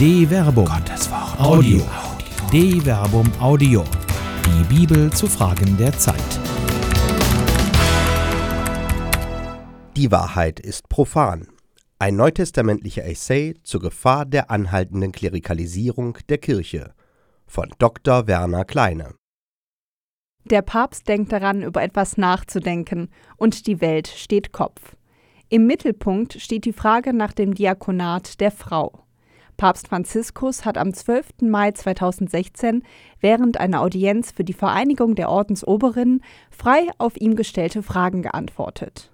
De Verbum. Gottes Wort. Audio. De Verbum Audio. Die Bibel zu Fragen der Zeit. Die Wahrheit ist profan. Ein neutestamentlicher Essay zur Gefahr der anhaltenden Klerikalisierung der Kirche von Dr. Werner Kleine. Der Papst denkt daran, über etwas nachzudenken, und die Welt steht Kopf. Im Mittelpunkt steht die Frage nach dem Diakonat der Frau. Papst Franziskus hat am 12. Mai 2016 während einer Audienz für die Vereinigung der Ordensoberinnen frei auf ihm gestellte Fragen geantwortet.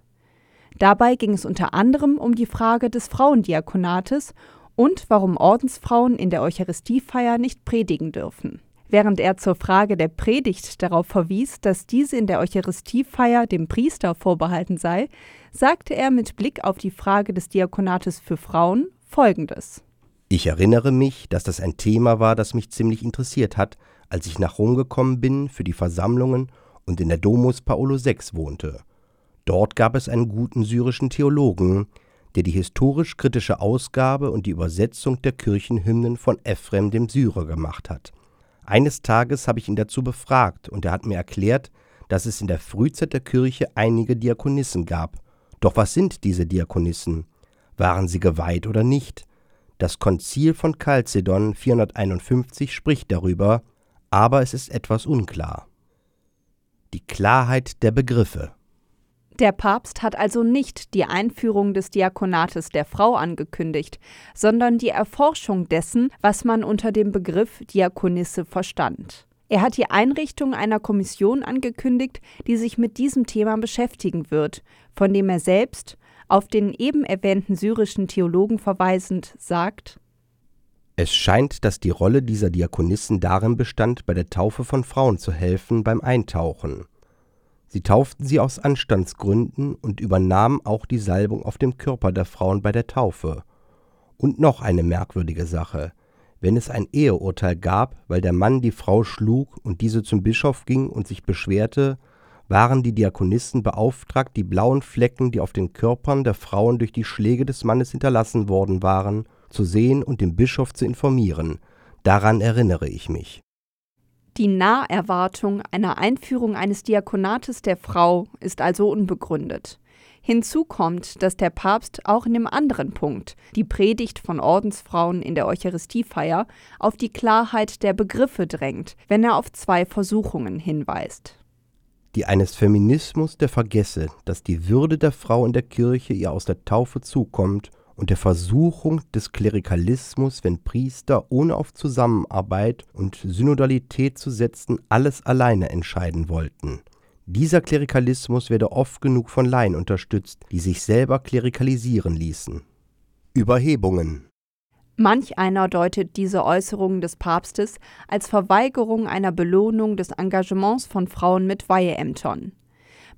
Dabei ging es unter anderem um die Frage des Frauendiakonates und warum Ordensfrauen in der Eucharistiefeier nicht predigen dürfen. Während er zur Frage der Predigt darauf verwies, dass diese in der Eucharistiefeier dem Priester vorbehalten sei, sagte er mit Blick auf die Frage des Diakonates für Frauen Folgendes. Ich erinnere mich, dass das ein Thema war, das mich ziemlich interessiert hat, als ich nach Rom gekommen bin für die Versammlungen und in der Domus Paolo VI wohnte. Dort gab es einen guten syrischen Theologen, der die historisch-kritische Ausgabe und die Übersetzung der Kirchenhymnen von Ephrem dem Syrer gemacht hat. Eines Tages habe ich ihn dazu befragt und er hat mir erklärt, dass es in der Frühzeit der Kirche einige Diakonissen gab. Doch was sind diese Diakonissen? Waren sie geweiht oder nicht? Das Konzil von Chalcedon 451 spricht darüber, aber es ist etwas unklar. Die Klarheit der Begriffe. Der Papst hat also nicht die Einführung des Diakonates der Frau angekündigt, sondern die Erforschung dessen, was man unter dem Begriff Diakonisse verstand. Er hat die Einrichtung einer Kommission angekündigt, die sich mit diesem Thema beschäftigen wird, von dem er selbst auf den eben erwähnten syrischen Theologen verweisend sagt Es scheint, dass die Rolle dieser Diakonissen darin bestand, bei der Taufe von Frauen zu helfen beim Eintauchen. Sie tauften sie aus Anstandsgründen und übernahmen auch die Salbung auf dem Körper der Frauen bei der Taufe. Und noch eine merkwürdige Sache. Wenn es ein Eheurteil gab, weil der Mann die Frau schlug und diese zum Bischof ging und sich beschwerte, waren die Diakonissen beauftragt, die blauen Flecken, die auf den Körpern der Frauen durch die Schläge des Mannes hinterlassen worden waren, zu sehen und den Bischof zu informieren. Daran erinnere ich mich. Die Naherwartung einer Einführung eines Diakonates der Frau ist also unbegründet. Hinzu kommt, dass der Papst auch in dem anderen Punkt, die Predigt von Ordensfrauen in der Eucharistiefeier, auf die Klarheit der Begriffe drängt, wenn er auf zwei Versuchungen hinweist die eines Feminismus, der vergesse, dass die Würde der Frau in der Kirche ihr aus der Taufe zukommt, und der Versuchung des Klerikalismus, wenn Priester ohne auf Zusammenarbeit und Synodalität zu setzen alles alleine entscheiden wollten. Dieser Klerikalismus werde oft genug von Laien unterstützt, die sich selber klerikalisieren ließen. Überhebungen Manch einer deutet diese Äußerungen des Papstes als Verweigerung einer Belohnung des Engagements von Frauen mit Weiheämtern.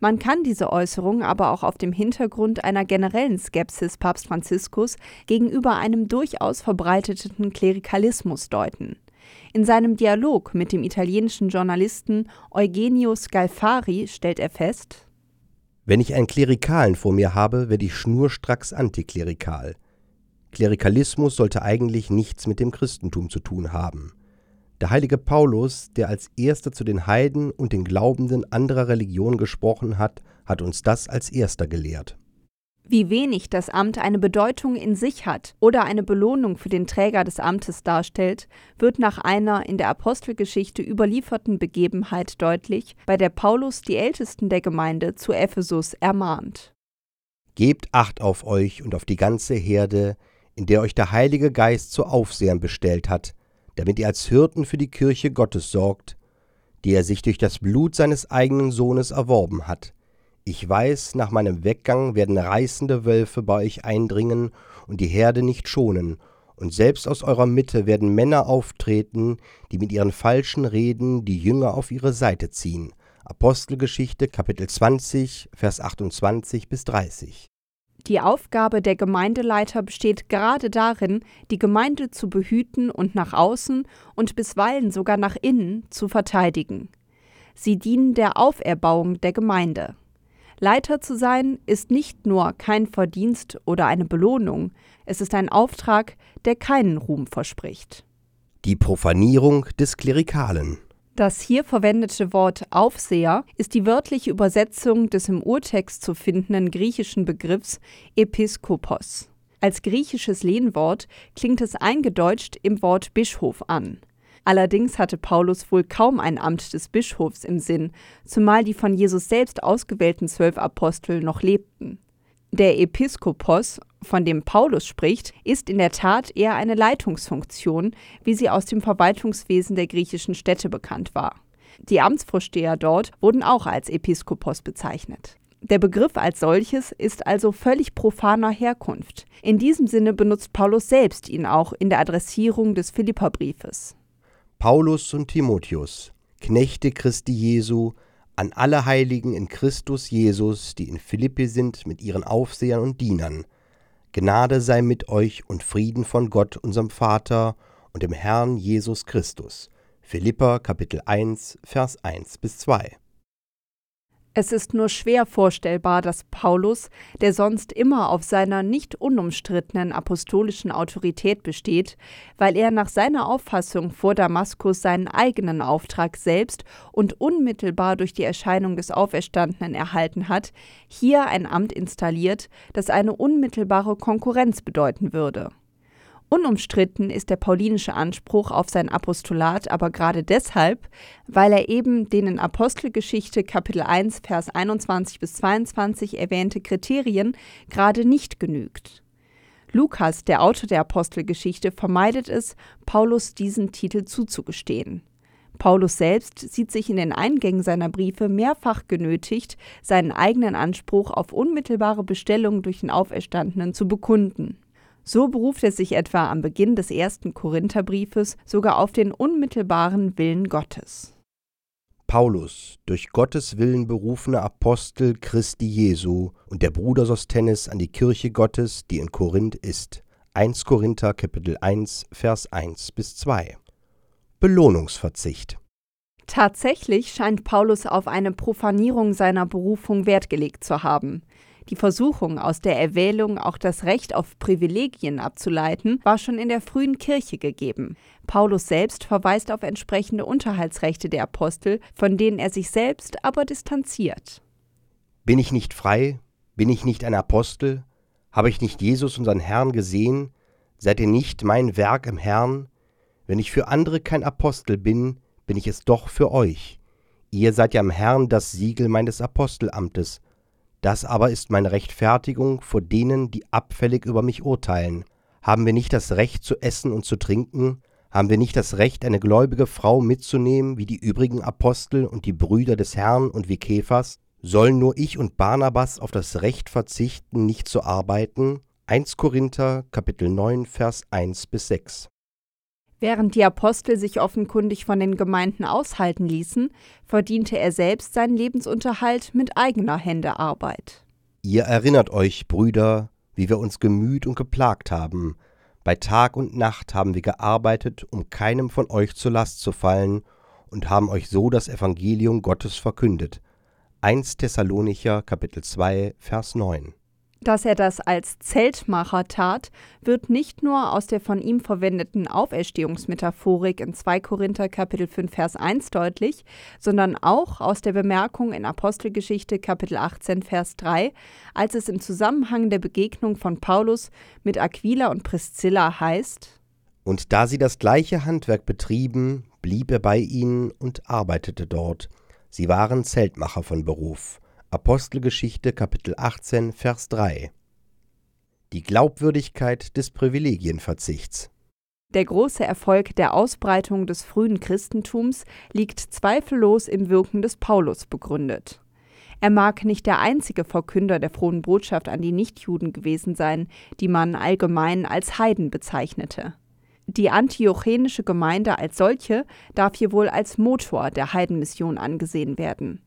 Man kann diese Äußerung aber auch auf dem Hintergrund einer generellen Skepsis Papst Franziskus gegenüber einem durchaus verbreiteten Klerikalismus deuten. In seinem Dialog mit dem italienischen Journalisten Eugenio Scalfari stellt er fest: Wenn ich einen Klerikalen vor mir habe, werde ich schnurstracks antiklerikal. Klerikalismus sollte eigentlich nichts mit dem Christentum zu tun haben. Der heilige Paulus, der als erster zu den Heiden und den Glaubenden anderer Religionen gesprochen hat, hat uns das als erster gelehrt. Wie wenig das Amt eine Bedeutung in sich hat oder eine Belohnung für den Träger des Amtes darstellt, wird nach einer in der Apostelgeschichte überlieferten Begebenheit deutlich, bei der Paulus die Ältesten der Gemeinde zu Ephesus ermahnt. Gebt Acht auf euch und auf die ganze Herde, in der euch der Heilige Geist zu Aufsehern bestellt hat, damit ihr als Hirten für die Kirche Gottes sorgt, die er sich durch das Blut seines eigenen Sohnes erworben hat. Ich weiß, nach meinem Weggang werden reißende Wölfe bei euch eindringen und die Herde nicht schonen, und selbst aus eurer Mitte werden Männer auftreten, die mit ihren falschen Reden die Jünger auf ihre Seite ziehen. Apostelgeschichte Kapitel 20, Vers 28 bis 30. Die Aufgabe der Gemeindeleiter besteht gerade darin, die Gemeinde zu behüten und nach außen und bisweilen sogar nach innen zu verteidigen. Sie dienen der Auferbauung der Gemeinde. Leiter zu sein ist nicht nur kein Verdienst oder eine Belohnung, es ist ein Auftrag, der keinen Ruhm verspricht. Die Profanierung des Klerikalen. Das hier verwendete Wort Aufseher ist die wörtliche Übersetzung des im Urtext zu findenden griechischen Begriffs Episkopos. Als griechisches Lehnwort klingt es eingedeutscht im Wort Bischof an. Allerdings hatte Paulus wohl kaum ein Amt des Bischofs im Sinn, zumal die von Jesus selbst ausgewählten zwölf Apostel noch lebten. Der Episkopos, von dem Paulus spricht, ist in der Tat eher eine Leitungsfunktion, wie sie aus dem Verwaltungswesen der griechischen Städte bekannt war. Die Amtsvorsteher dort wurden auch als Episkopos bezeichnet. Der Begriff als solches ist also völlig profaner Herkunft. In diesem Sinne benutzt Paulus selbst ihn auch in der Adressierung des Philipperbriefes. Paulus und Timotheus, Knechte Christi Jesu, an alle Heiligen in Christus Jesus, die in Philippi sind, mit ihren Aufsehern und Dienern. Gnade sei mit euch und Frieden von Gott, unserem Vater und dem Herrn Jesus Christus. Philippa Kapitel 1, Vers 1 bis 2. Es ist nur schwer vorstellbar, dass Paulus, der sonst immer auf seiner nicht unumstrittenen apostolischen Autorität besteht, weil er nach seiner Auffassung vor Damaskus seinen eigenen Auftrag selbst und unmittelbar durch die Erscheinung des Auferstandenen erhalten hat, hier ein Amt installiert, das eine unmittelbare Konkurrenz bedeuten würde. Unumstritten ist der paulinische Anspruch auf sein Apostolat aber gerade deshalb, weil er eben den in Apostelgeschichte Kapitel 1 Vers 21 bis 22 erwähnte Kriterien gerade nicht genügt. Lukas, der Autor der Apostelgeschichte, vermeidet es, Paulus diesen Titel zuzugestehen. Paulus selbst sieht sich in den Eingängen seiner Briefe mehrfach genötigt, seinen eigenen Anspruch auf unmittelbare Bestellung durch den Auferstandenen zu bekunden. So beruft er sich etwa am Beginn des ersten Korintherbriefes sogar auf den unmittelbaren Willen Gottes. Paulus, durch Gottes Willen berufener Apostel Christi Jesu und der Bruder Sosthenes an die Kirche Gottes, die in Korinth ist. 1 Korinther Kapitel 1 Vers 1 bis 2. Belohnungsverzicht. Tatsächlich scheint Paulus auf eine Profanierung seiner Berufung Wert gelegt zu haben. Die Versuchung, aus der Erwählung auch das Recht auf Privilegien abzuleiten, war schon in der frühen Kirche gegeben. Paulus selbst verweist auf entsprechende Unterhaltsrechte der Apostel, von denen er sich selbst aber distanziert. Bin ich nicht frei? Bin ich nicht ein Apostel? Habe ich nicht Jesus, unseren Herrn, gesehen? Seid ihr nicht mein Werk im Herrn? Wenn ich für andere kein Apostel bin, bin ich es doch für euch. Ihr seid ja im Herrn das Siegel meines Apostelamtes. Das aber ist meine Rechtfertigung vor denen, die abfällig über mich urteilen. Haben wir nicht das Recht zu essen und zu trinken? Haben wir nicht das Recht, eine gläubige Frau mitzunehmen, wie die übrigen Apostel und die Brüder des Herrn und wie Kephas? Sollen nur ich und Barnabas auf das Recht verzichten, nicht zu arbeiten? 1 Korinther Kapitel 9 Vers 1 bis 6 Während die Apostel sich offenkundig von den Gemeinden aushalten ließen, verdiente er selbst seinen Lebensunterhalt mit eigener Hände Arbeit. Ihr erinnert euch, Brüder, wie wir uns gemüht und geplagt haben. Bei Tag und Nacht haben wir gearbeitet, um keinem von euch zur Last zu fallen, und haben euch so das Evangelium Gottes verkündet. 1 Thessalonicher Kapitel 2 Vers 9 dass er das als Zeltmacher tat, wird nicht nur aus der von ihm verwendeten Auferstehungsmetaphorik in 2 Korinther Kapitel 5 Vers 1 deutlich, sondern auch aus der Bemerkung in Apostelgeschichte Kapitel 18 Vers 3, als es im Zusammenhang der Begegnung von Paulus mit Aquila und Priscilla heißt: Und da sie das gleiche Handwerk betrieben, blieb er bei ihnen und arbeitete dort. Sie waren Zeltmacher von Beruf. Apostelgeschichte Kapitel 18 Vers 3 Die Glaubwürdigkeit des Privilegienverzichts Der große Erfolg der Ausbreitung des frühen Christentums liegt zweifellos im Wirken des Paulus begründet. Er mag nicht der einzige Verkünder der frohen Botschaft an die Nichtjuden gewesen sein, die man allgemein als Heiden bezeichnete. Die antiochenische Gemeinde als solche darf hier wohl als Motor der Heidenmission angesehen werden.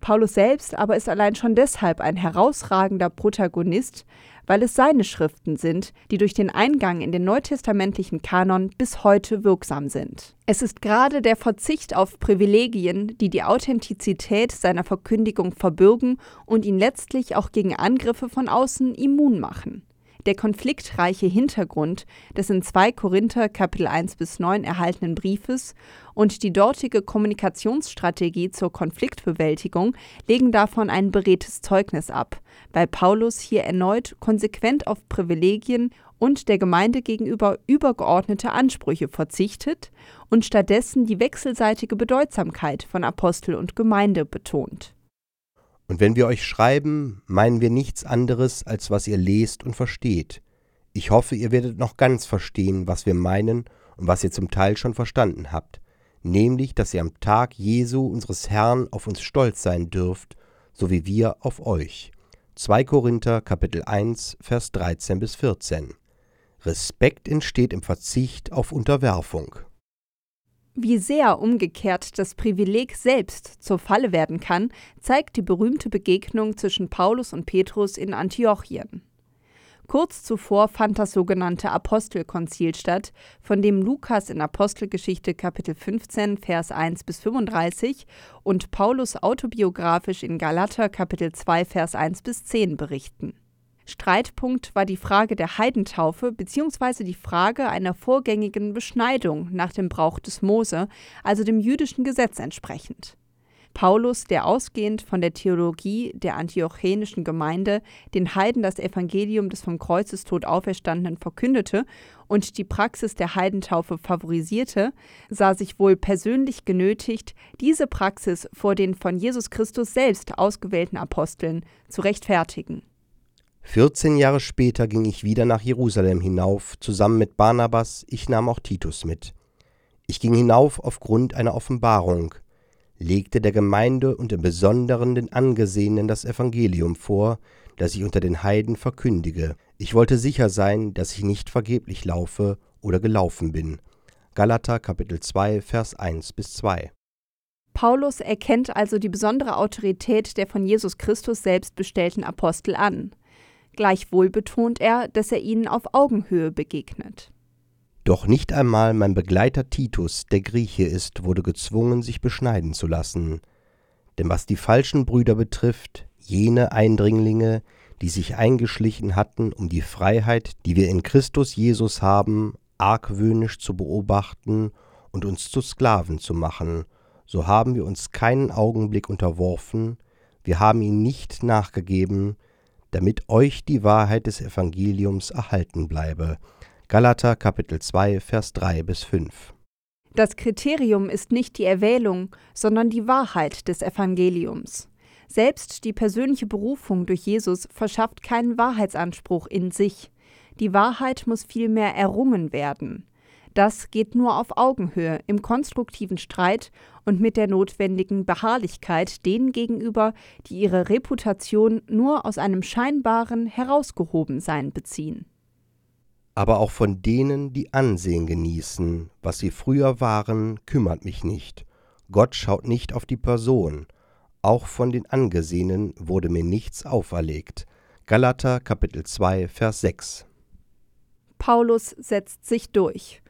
Paulus selbst aber ist allein schon deshalb ein herausragender Protagonist, weil es seine Schriften sind, die durch den Eingang in den neutestamentlichen Kanon bis heute wirksam sind. Es ist gerade der Verzicht auf Privilegien, die die Authentizität seiner Verkündigung verbürgen und ihn letztlich auch gegen Angriffe von außen immun machen der konfliktreiche Hintergrund des in 2 Korinther Kapitel 1 bis 9 erhaltenen Briefes und die dortige Kommunikationsstrategie zur Konfliktbewältigung legen davon ein beredtes Zeugnis ab, weil Paulus hier erneut konsequent auf Privilegien und der Gemeinde gegenüber übergeordnete Ansprüche verzichtet und stattdessen die wechselseitige Bedeutsamkeit von Apostel und Gemeinde betont. Und wenn wir euch schreiben, meinen wir nichts anderes, als was ihr lest und versteht. Ich hoffe, ihr werdet noch ganz verstehen, was wir meinen und was ihr zum Teil schon verstanden habt, nämlich, dass ihr am Tag Jesu unseres Herrn auf uns stolz sein dürft, so wie wir auf euch. 2 Korinther Kapitel 1 Vers 13 bis 14. Respekt entsteht im Verzicht auf Unterwerfung. Wie sehr umgekehrt das Privileg selbst zur Falle werden kann, zeigt die berühmte Begegnung zwischen Paulus und Petrus in Antiochien. Kurz zuvor fand das sogenannte Apostelkonzil statt, von dem Lukas in Apostelgeschichte Kapitel 15 Vers 1 bis 35 und Paulus autobiografisch in Galater Kapitel 2 Vers 1 bis 10 berichten. Streitpunkt war die Frage der Heidentaufe bzw. die Frage einer vorgängigen Beschneidung nach dem Brauch des Mose, also dem jüdischen Gesetz entsprechend. Paulus, der ausgehend von der Theologie der antiochenischen Gemeinde den Heiden das Evangelium des vom Kreuzestod Auferstandenen verkündete und die Praxis der Heidentaufe favorisierte, sah sich wohl persönlich genötigt, diese Praxis vor den von Jesus Christus selbst ausgewählten Aposteln zu rechtfertigen. 14 Jahre später ging ich wieder nach Jerusalem hinauf, zusammen mit Barnabas, ich nahm auch Titus mit. Ich ging hinauf aufgrund einer Offenbarung, legte der Gemeinde und im Besonderen den Angesehenen das Evangelium vor, das ich unter den Heiden verkündige. Ich wollte sicher sein, dass ich nicht vergeblich laufe oder gelaufen bin. Galater Kapitel 2 Vers 1 bis 2 Paulus erkennt also die besondere Autorität der von Jesus Christus selbst bestellten Apostel an. Gleichwohl betont er, dass er ihnen auf Augenhöhe begegnet. Doch nicht einmal mein Begleiter Titus, der Grieche ist, wurde gezwungen, sich beschneiden zu lassen. Denn was die falschen Brüder betrifft, jene Eindringlinge, die sich eingeschlichen hatten, um die Freiheit, die wir in Christus Jesus haben, argwöhnisch zu beobachten und uns zu Sklaven zu machen, so haben wir uns keinen Augenblick unterworfen, wir haben ihnen nicht nachgegeben, damit euch die Wahrheit des Evangeliums erhalten bleibe. Galater Kapitel 2 Vers 3 bis 5. Das Kriterium ist nicht die Erwählung, sondern die Wahrheit des Evangeliums. Selbst die persönliche Berufung durch Jesus verschafft keinen Wahrheitsanspruch in sich. Die Wahrheit muss vielmehr errungen werden. Das geht nur auf Augenhöhe, im konstruktiven Streit und mit der notwendigen Beharrlichkeit denen gegenüber, die ihre Reputation nur aus einem scheinbaren Herausgehobensein beziehen. Aber auch von denen, die Ansehen genießen, was sie früher waren, kümmert mich nicht. Gott schaut nicht auf die Person. Auch von den Angesehenen wurde mir nichts auferlegt. Galater Kapitel 2 Vers 6 Paulus setzt sich durch.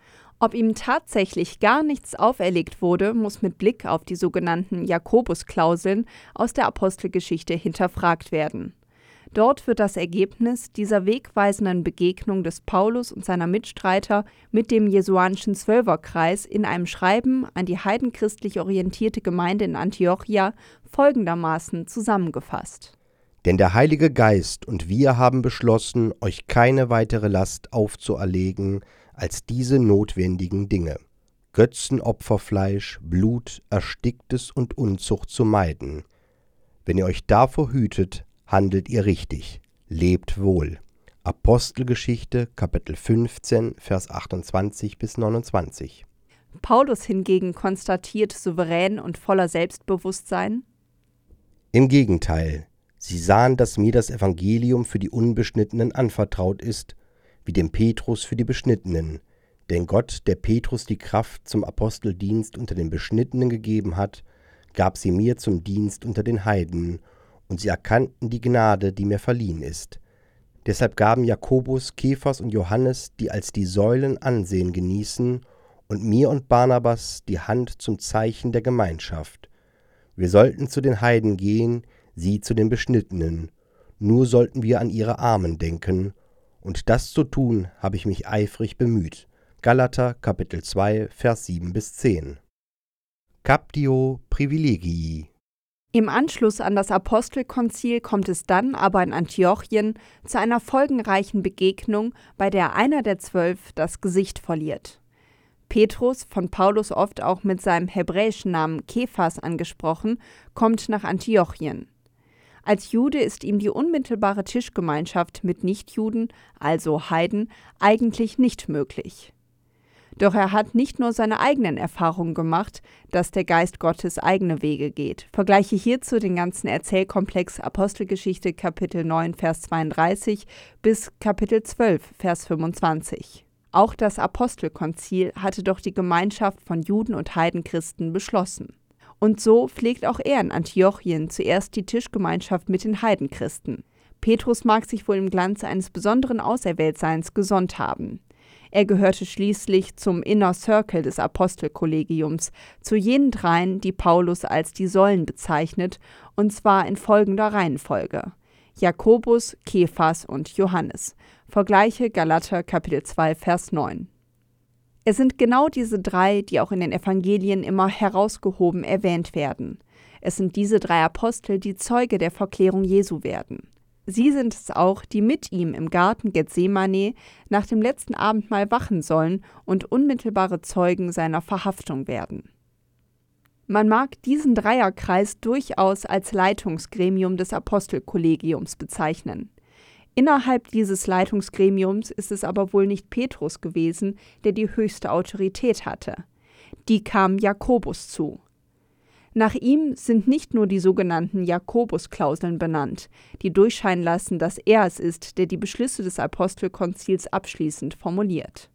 Ob ihm tatsächlich gar nichts auferlegt wurde, muss mit Blick auf die sogenannten Jakobusklauseln aus der Apostelgeschichte hinterfragt werden. Dort wird das Ergebnis dieser wegweisenden Begegnung des Paulus und seiner Mitstreiter mit dem jesuanischen Zwölferkreis in einem Schreiben an die heidenchristlich orientierte Gemeinde in Antiochia folgendermaßen zusammengefasst. Denn der Heilige Geist und wir haben beschlossen, euch keine weitere Last aufzuerlegen, als diese notwendigen Dinge. Götzenopferfleisch, Blut, Ersticktes und Unzucht zu meiden. Wenn ihr euch davor hütet, handelt ihr richtig, lebt wohl. Apostelgeschichte Kapitel 15 Vers 28 bis 29. Paulus hingegen konstatiert souverän und voller Selbstbewusstsein Im Gegenteil, sie sahen, dass mir das Evangelium für die Unbeschnittenen anvertraut ist wie dem Petrus für die Beschnittenen. Denn Gott, der Petrus die Kraft zum Aposteldienst unter den Beschnittenen gegeben hat, gab sie mir zum Dienst unter den Heiden, und sie erkannten die Gnade, die mir verliehen ist. Deshalb gaben Jakobus, Kephas und Johannes, die als die Säulen Ansehen genießen, und mir und Barnabas die Hand zum Zeichen der Gemeinschaft. Wir sollten zu den Heiden gehen, sie zu den Beschnittenen, nur sollten wir an ihre Armen denken, und das zu tun habe ich mich eifrig bemüht. Galater Kapitel 2 Vers 7 bis 10 Captio Privilegii im Anschluss an das Apostelkonzil kommt es dann aber in Antiochien zu einer folgenreichen Begegnung, bei der einer der zwölf das Gesicht verliert. Petrus, von Paulus oft auch mit seinem hebräischen Namen Kephas angesprochen, kommt nach Antiochien. Als Jude ist ihm die unmittelbare Tischgemeinschaft mit Nichtjuden, also Heiden, eigentlich nicht möglich. Doch er hat nicht nur seine eigenen Erfahrungen gemacht, dass der Geist Gottes eigene Wege geht. Vergleiche hierzu den ganzen Erzählkomplex Apostelgeschichte Kapitel 9 Vers 32 bis Kapitel 12 Vers 25. Auch das Apostelkonzil hatte doch die Gemeinschaft von Juden und Heidenchristen beschlossen. Und so pflegt auch er in Antiochien zuerst die Tischgemeinschaft mit den Heidenchristen. Petrus mag sich wohl im Glanze eines besonderen Auserwähltseins gesonnt haben. Er gehörte schließlich zum Inner Circle des Apostelkollegiums, zu jenen dreien, die Paulus als die Säulen bezeichnet, und zwar in folgender Reihenfolge: Jakobus, Kephas und Johannes. Vergleiche Galater Kapitel 2 Vers 9. Es sind genau diese drei, die auch in den Evangelien immer herausgehoben erwähnt werden. Es sind diese drei Apostel, die Zeuge der Verklärung Jesu werden. Sie sind es auch, die mit ihm im Garten Gethsemane nach dem letzten Abendmahl wachen sollen und unmittelbare Zeugen seiner Verhaftung werden. Man mag diesen Dreierkreis durchaus als Leitungsgremium des Apostelkollegiums bezeichnen. Innerhalb dieses Leitungsgremiums ist es aber wohl nicht Petrus gewesen, der die höchste Autorität hatte. Die kam Jakobus zu. Nach ihm sind nicht nur die sogenannten Jakobusklauseln benannt, die durchscheinen lassen, dass er es ist, der die Beschlüsse des Apostelkonzils abschließend formuliert.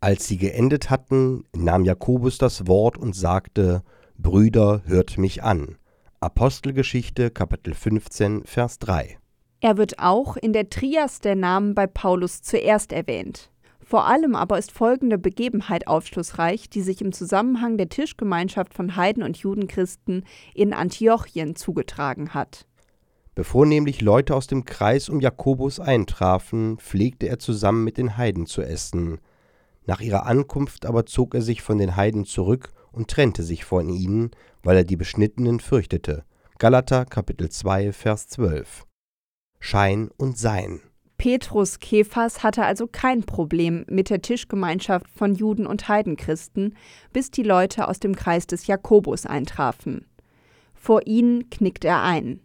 Als sie geendet hatten, nahm Jakobus das Wort und sagte: Brüder, hört mich an. Apostelgeschichte Kapitel 15 Vers 3. Er wird auch in der Trias der Namen bei Paulus zuerst erwähnt. Vor allem aber ist folgende Begebenheit aufschlussreich, die sich im Zusammenhang der Tischgemeinschaft von Heiden und Judenchristen in Antiochien zugetragen hat. Bevor nämlich Leute aus dem Kreis um Jakobus eintrafen, pflegte er zusammen mit den Heiden zu essen. Nach ihrer Ankunft aber zog er sich von den Heiden zurück und trennte sich von ihnen, weil er die Beschnittenen fürchtete. Galater Kapitel 2 Vers 12 Schein und Sein Petrus Kephas hatte also kein Problem mit der Tischgemeinschaft von Juden und Heidenchristen, bis die Leute aus dem Kreis des Jakobus eintrafen. Vor ihnen knickt er ein.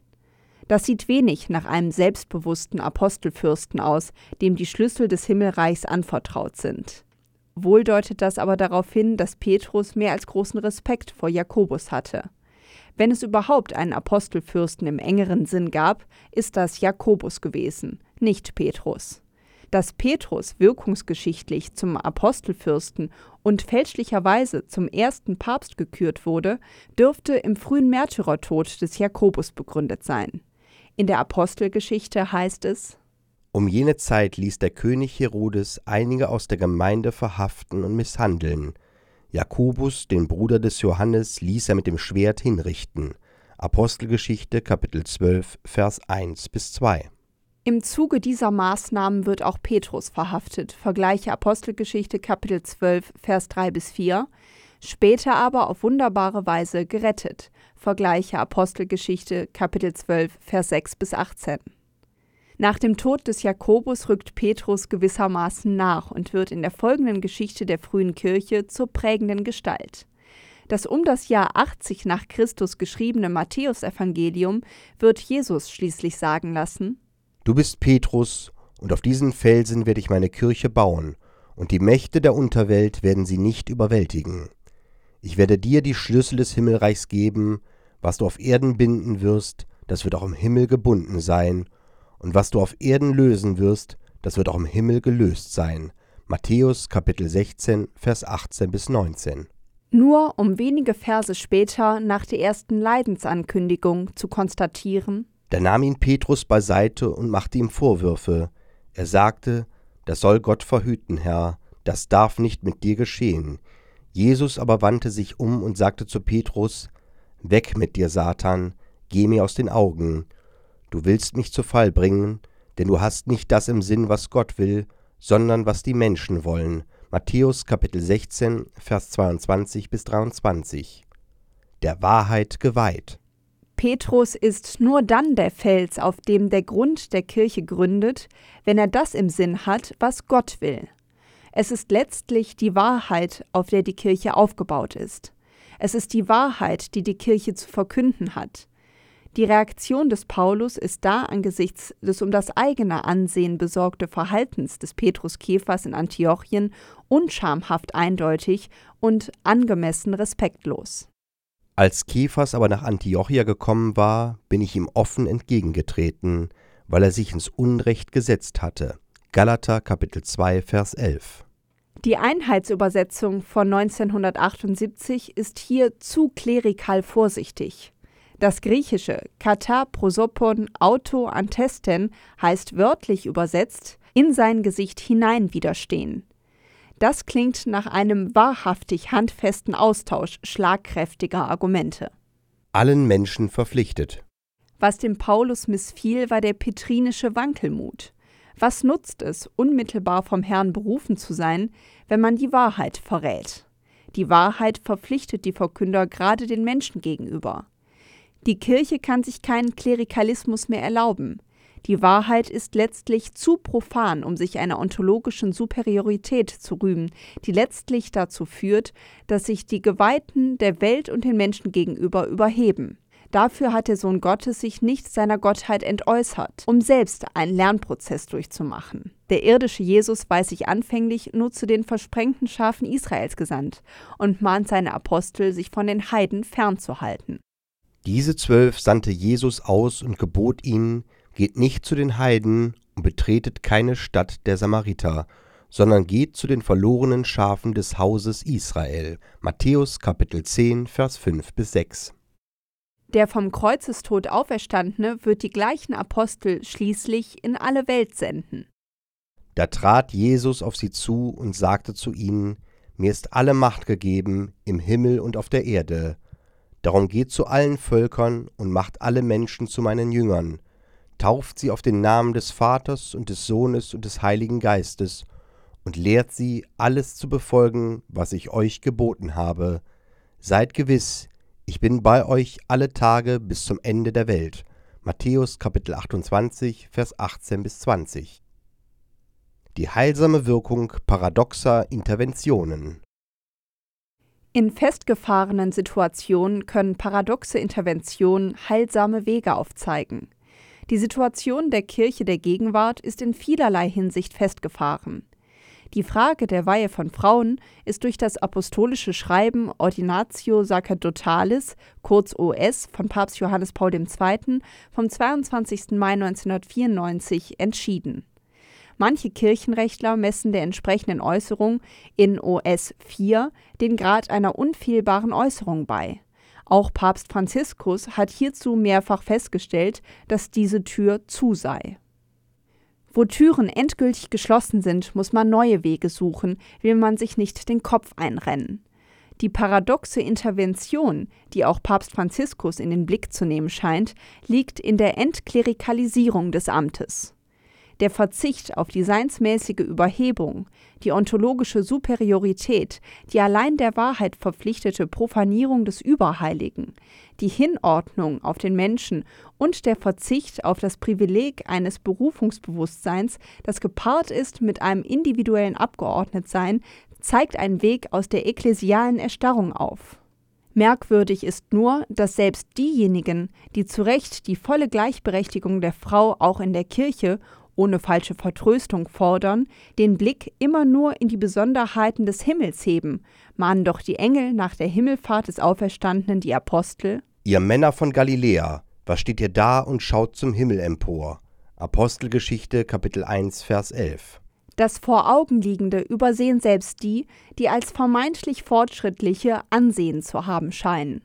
Das sieht wenig nach einem selbstbewussten Apostelfürsten aus, dem die Schlüssel des Himmelreichs anvertraut sind. Wohl deutet das aber darauf hin, dass Petrus mehr als großen Respekt vor Jakobus hatte. Wenn es überhaupt einen Apostelfürsten im engeren Sinn gab, ist das Jakobus gewesen, nicht Petrus. Dass Petrus wirkungsgeschichtlich zum Apostelfürsten und fälschlicherweise zum ersten Papst gekürt wurde, dürfte im frühen Märtyrertod des Jakobus begründet sein. In der Apostelgeschichte heißt es Um jene Zeit ließ der König Herodes einige aus der Gemeinde verhaften und misshandeln, Jakobus, den Bruder des Johannes, ließ er mit dem Schwert hinrichten. Apostelgeschichte Kapitel 12 Vers 1 bis 2. Im Zuge dieser Maßnahmen wird auch Petrus verhaftet. Vergleiche Apostelgeschichte Kapitel 12 Vers 3 bis 4. Später aber auf wunderbare Weise gerettet. Vergleiche Apostelgeschichte Kapitel 12 Vers 6 bis 18. Nach dem Tod des Jakobus rückt Petrus gewissermaßen nach und wird in der folgenden Geschichte der frühen Kirche zur prägenden Gestalt. Das um das Jahr 80 nach Christus geschriebene Matthäusevangelium wird Jesus schließlich sagen lassen: Du bist Petrus, und auf diesen Felsen werde ich meine Kirche bauen, und die Mächte der Unterwelt werden sie nicht überwältigen. Ich werde dir die Schlüssel des Himmelreichs geben, was du auf Erden binden wirst, das wird auch im Himmel gebunden sein, und was du auf Erden lösen wirst, das wird auch im Himmel gelöst sein. Matthäus Kapitel 16, Vers 18 bis 19. Nur um wenige Verse später nach der ersten Leidensankündigung zu konstatieren, Da nahm ihn Petrus beiseite und machte ihm Vorwürfe. Er sagte, Das soll Gott verhüten, Herr, das darf nicht mit dir geschehen. Jesus aber wandte sich um und sagte zu Petrus, Weg mit dir, Satan, geh mir aus den Augen. Du willst mich zu Fall bringen, denn du hast nicht das im Sinn, was Gott will, sondern was die Menschen wollen. Matthäus Kapitel 16, Vers 22 bis 23. Der Wahrheit geweiht. Petrus ist nur dann der Fels, auf dem der Grund der Kirche gründet, wenn er das im Sinn hat, was Gott will. Es ist letztlich die Wahrheit, auf der die Kirche aufgebaut ist. Es ist die Wahrheit, die die Kirche zu verkünden hat. Die Reaktion des Paulus ist da angesichts des um das eigene Ansehen besorgte Verhaltens des Petrus Käfers in Antiochien unschamhaft eindeutig und angemessen respektlos. Als Kephas aber nach Antiochia gekommen war, bin ich ihm offen entgegengetreten, weil er sich ins Unrecht gesetzt hatte. Galater Kapitel 2 Vers 11. Die Einheitsübersetzung von 1978 ist hier zu klerikal vorsichtig. Das griechische kata prosopon auto antesten heißt wörtlich übersetzt in sein Gesicht hinein widerstehen. Das klingt nach einem wahrhaftig handfesten Austausch schlagkräftiger Argumente. Allen Menschen verpflichtet. Was dem Paulus missfiel, war der petrinische Wankelmut. Was nutzt es, unmittelbar vom Herrn berufen zu sein, wenn man die Wahrheit verrät? Die Wahrheit verpflichtet die Verkünder gerade den Menschen gegenüber. Die Kirche kann sich keinen Klerikalismus mehr erlauben. Die Wahrheit ist letztlich zu profan, um sich einer ontologischen Superiorität zu rühmen, die letztlich dazu führt, dass sich die Geweihten der Welt und den Menschen gegenüber überheben. Dafür hat der Sohn Gottes sich nicht seiner Gottheit entäußert, um selbst einen Lernprozess durchzumachen. Der irdische Jesus weiß sich anfänglich nur zu den versprengten Schafen Israels gesandt und mahnt seine Apostel, sich von den Heiden fernzuhalten. Diese zwölf sandte Jesus aus und gebot ihnen, geht nicht zu den Heiden und betretet keine Stadt der Samariter, sondern geht zu den verlorenen Schafen des Hauses Israel. Matthäus Kapitel 10, Vers 5 bis 6. Der vom Kreuzestod Auferstandene wird die gleichen Apostel schließlich in alle Welt senden. Da trat Jesus auf sie zu und sagte zu ihnen, Mir ist alle Macht gegeben im Himmel und auf der Erde. Darum geht zu allen Völkern und macht alle Menschen zu meinen Jüngern, tauft sie auf den Namen des Vaters und des Sohnes und des Heiligen Geistes und lehrt sie, alles zu befolgen, was ich euch geboten habe. Seid gewiss, ich bin bei euch alle Tage bis zum Ende der Welt. Matthäus Kapitel 28, Vers 18 bis 20. Die heilsame Wirkung paradoxer Interventionen. In festgefahrenen Situationen können paradoxe Interventionen heilsame Wege aufzeigen. Die Situation der Kirche der Gegenwart ist in vielerlei Hinsicht festgefahren. Die Frage der Weihe von Frauen ist durch das apostolische Schreiben Ordinatio Sacerdotalis, kurz OS, von Papst Johannes Paul II. vom 22. Mai 1994 entschieden. Manche Kirchenrechtler messen der entsprechenden Äußerung in OS 4 den Grad einer unfehlbaren Äußerung bei. Auch Papst Franziskus hat hierzu mehrfach festgestellt, dass diese Tür zu sei. Wo Türen endgültig geschlossen sind, muss man neue Wege suchen, will man sich nicht den Kopf einrennen. Die paradoxe Intervention, die auch Papst Franziskus in den Blick zu nehmen scheint, liegt in der Entklerikalisierung des Amtes. Der Verzicht auf die seinsmäßige Überhebung, die ontologische Superiorität, die allein der Wahrheit verpflichtete Profanierung des Überheiligen, die Hinordnung auf den Menschen und der Verzicht auf das Privileg eines Berufungsbewusstseins, das gepaart ist mit einem individuellen Abgeordnetsein, zeigt einen Weg aus der ekklesialen Erstarrung auf. Merkwürdig ist nur, dass selbst diejenigen, die zu Recht die volle Gleichberechtigung der Frau auch in der Kirche ohne falsche Vertröstung fordern, den Blick immer nur in die Besonderheiten des Himmels heben, mahnen doch die Engel nach der Himmelfahrt des Auferstandenen die Apostel. Ihr Männer von Galiläa, was steht ihr da und schaut zum Himmel empor? Apostelgeschichte Kapitel 1 Vers 11. Das vor Augen liegende übersehen selbst die, die als vermeintlich fortschrittliche Ansehen zu haben scheinen.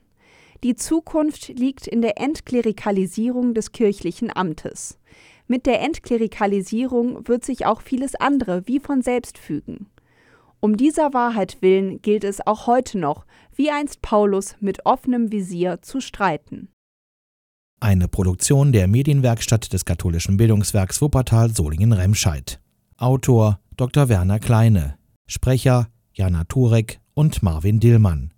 Die Zukunft liegt in der Entklerikalisierung des kirchlichen Amtes. Mit der Entklerikalisierung wird sich auch vieles andere wie von selbst fügen. Um dieser Wahrheit willen gilt es auch heute noch, wie einst Paulus mit offenem Visier zu streiten. Eine Produktion der Medienwerkstatt des katholischen Bildungswerks Wuppertal Solingen-Remscheid. Autor Dr. Werner Kleine. Sprecher Jana Turek und Marvin Dillmann.